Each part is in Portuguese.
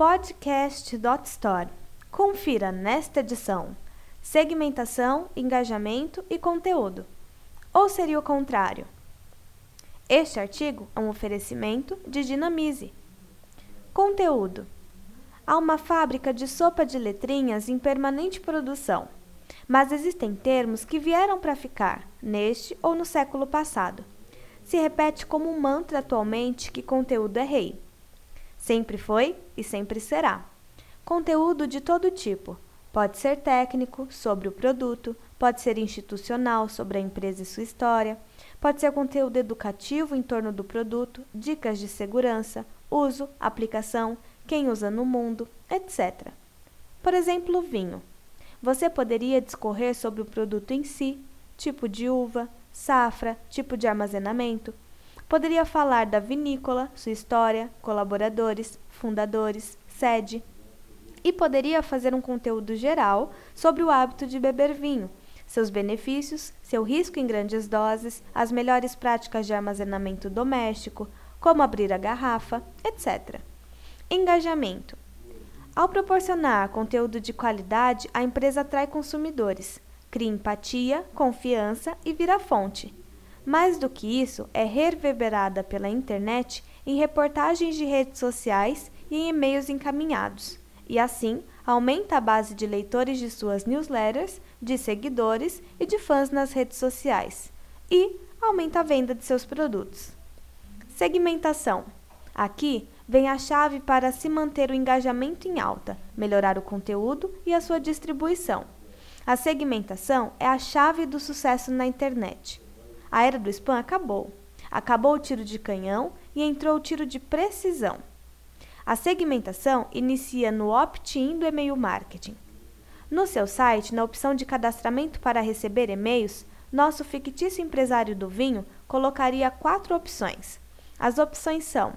podcast.store. Confira nesta edição segmentação, engajamento e conteúdo. Ou seria o contrário? Este artigo é um oferecimento de Dinamize. Conteúdo: Há uma fábrica de sopa de letrinhas em permanente produção, mas existem termos que vieram para ficar, neste ou no século passado. Se repete como um mantra atualmente que conteúdo é rei. Sempre foi e sempre será. Conteúdo de todo tipo. Pode ser técnico, sobre o produto, pode ser institucional, sobre a empresa e sua história, pode ser conteúdo educativo em torno do produto, dicas de segurança, uso, aplicação, quem usa no mundo, etc. Por exemplo, vinho. Você poderia discorrer sobre o produto em si, tipo de uva, safra, tipo de armazenamento, Poderia falar da vinícola, sua história, colaboradores, fundadores, sede. E poderia fazer um conteúdo geral sobre o hábito de beber vinho, seus benefícios, seu risco em grandes doses, as melhores práticas de armazenamento doméstico, como abrir a garrafa, etc. Engajamento. Ao proporcionar conteúdo de qualidade, a empresa atrai consumidores, cria empatia, confiança e vira fonte mais do que isso, é reverberada pela internet em reportagens de redes sociais e em e-mails encaminhados, e assim aumenta a base de leitores de suas newsletters, de seguidores e de fãs nas redes sociais, e aumenta a venda de seus produtos. Segmentação. Aqui vem a chave para se manter o engajamento em alta, melhorar o conteúdo e a sua distribuição. A segmentação é a chave do sucesso na internet. A era do spam acabou. Acabou o tiro de canhão e entrou o tiro de precisão. A segmentação inicia no opt-in do e-mail marketing. No seu site, na opção de cadastramento para receber e-mails, nosso fictício empresário do vinho colocaria quatro opções. As opções são: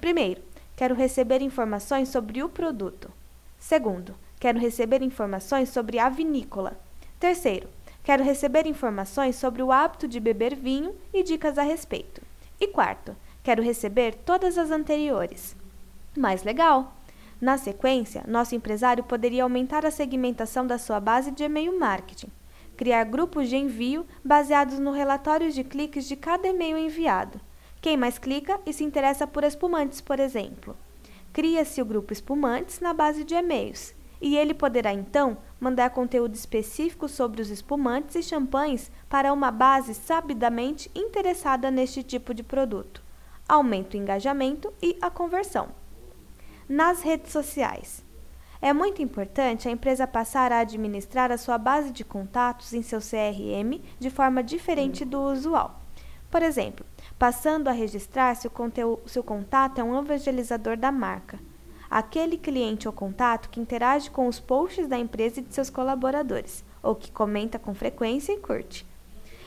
primeiro, quero receber informações sobre o produto. Segundo, quero receber informações sobre a vinícola. Terceiro, Quero receber informações sobre o hábito de beber vinho e dicas a respeito. E quarto, quero receber todas as anteriores. Mais legal! Na sequência, nosso empresário poderia aumentar a segmentação da sua base de e-mail marketing, criar grupos de envio baseados no relatório de cliques de cada e-mail enviado. Quem mais clica e se interessa por espumantes, por exemplo. Cria-se o grupo espumantes na base de e-mails e ele poderá então mandar conteúdo específico sobre os espumantes e champanhes para uma base sabidamente interessada neste tipo de produto. Aumenta o engajamento e a conversão. Nas redes sociais. É muito importante a empresa passar a administrar a sua base de contatos em seu CRM de forma diferente do usual. Por exemplo, passando a registrar se o, se o contato é um evangelizador da marca aquele cliente ou contato que interage com os posts da empresa e de seus colaboradores, ou que comenta com frequência e curte.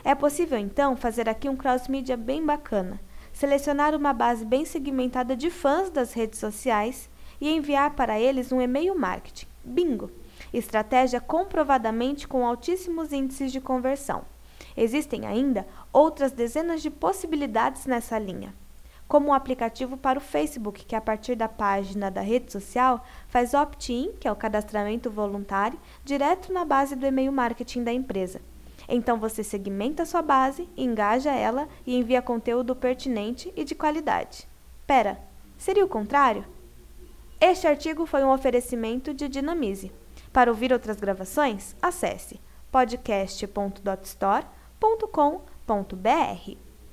É possível então fazer aqui um cross-media bem bacana, selecionar uma base bem segmentada de fãs das redes sociais e enviar para eles um e-mail marketing. Bingo! Estratégia comprovadamente com altíssimos índices de conversão. Existem ainda outras dezenas de possibilidades nessa linha como o aplicativo para o Facebook, que a partir da página da rede social faz opt-in, que é o cadastramento voluntário, direto na base do e-mail marketing da empresa. Então você segmenta sua base, engaja ela e envia conteúdo pertinente e de qualidade. Pera, seria o contrário? Este artigo foi um oferecimento de Dinamize. Para ouvir outras gravações, acesse podcast.dotstore.com.br.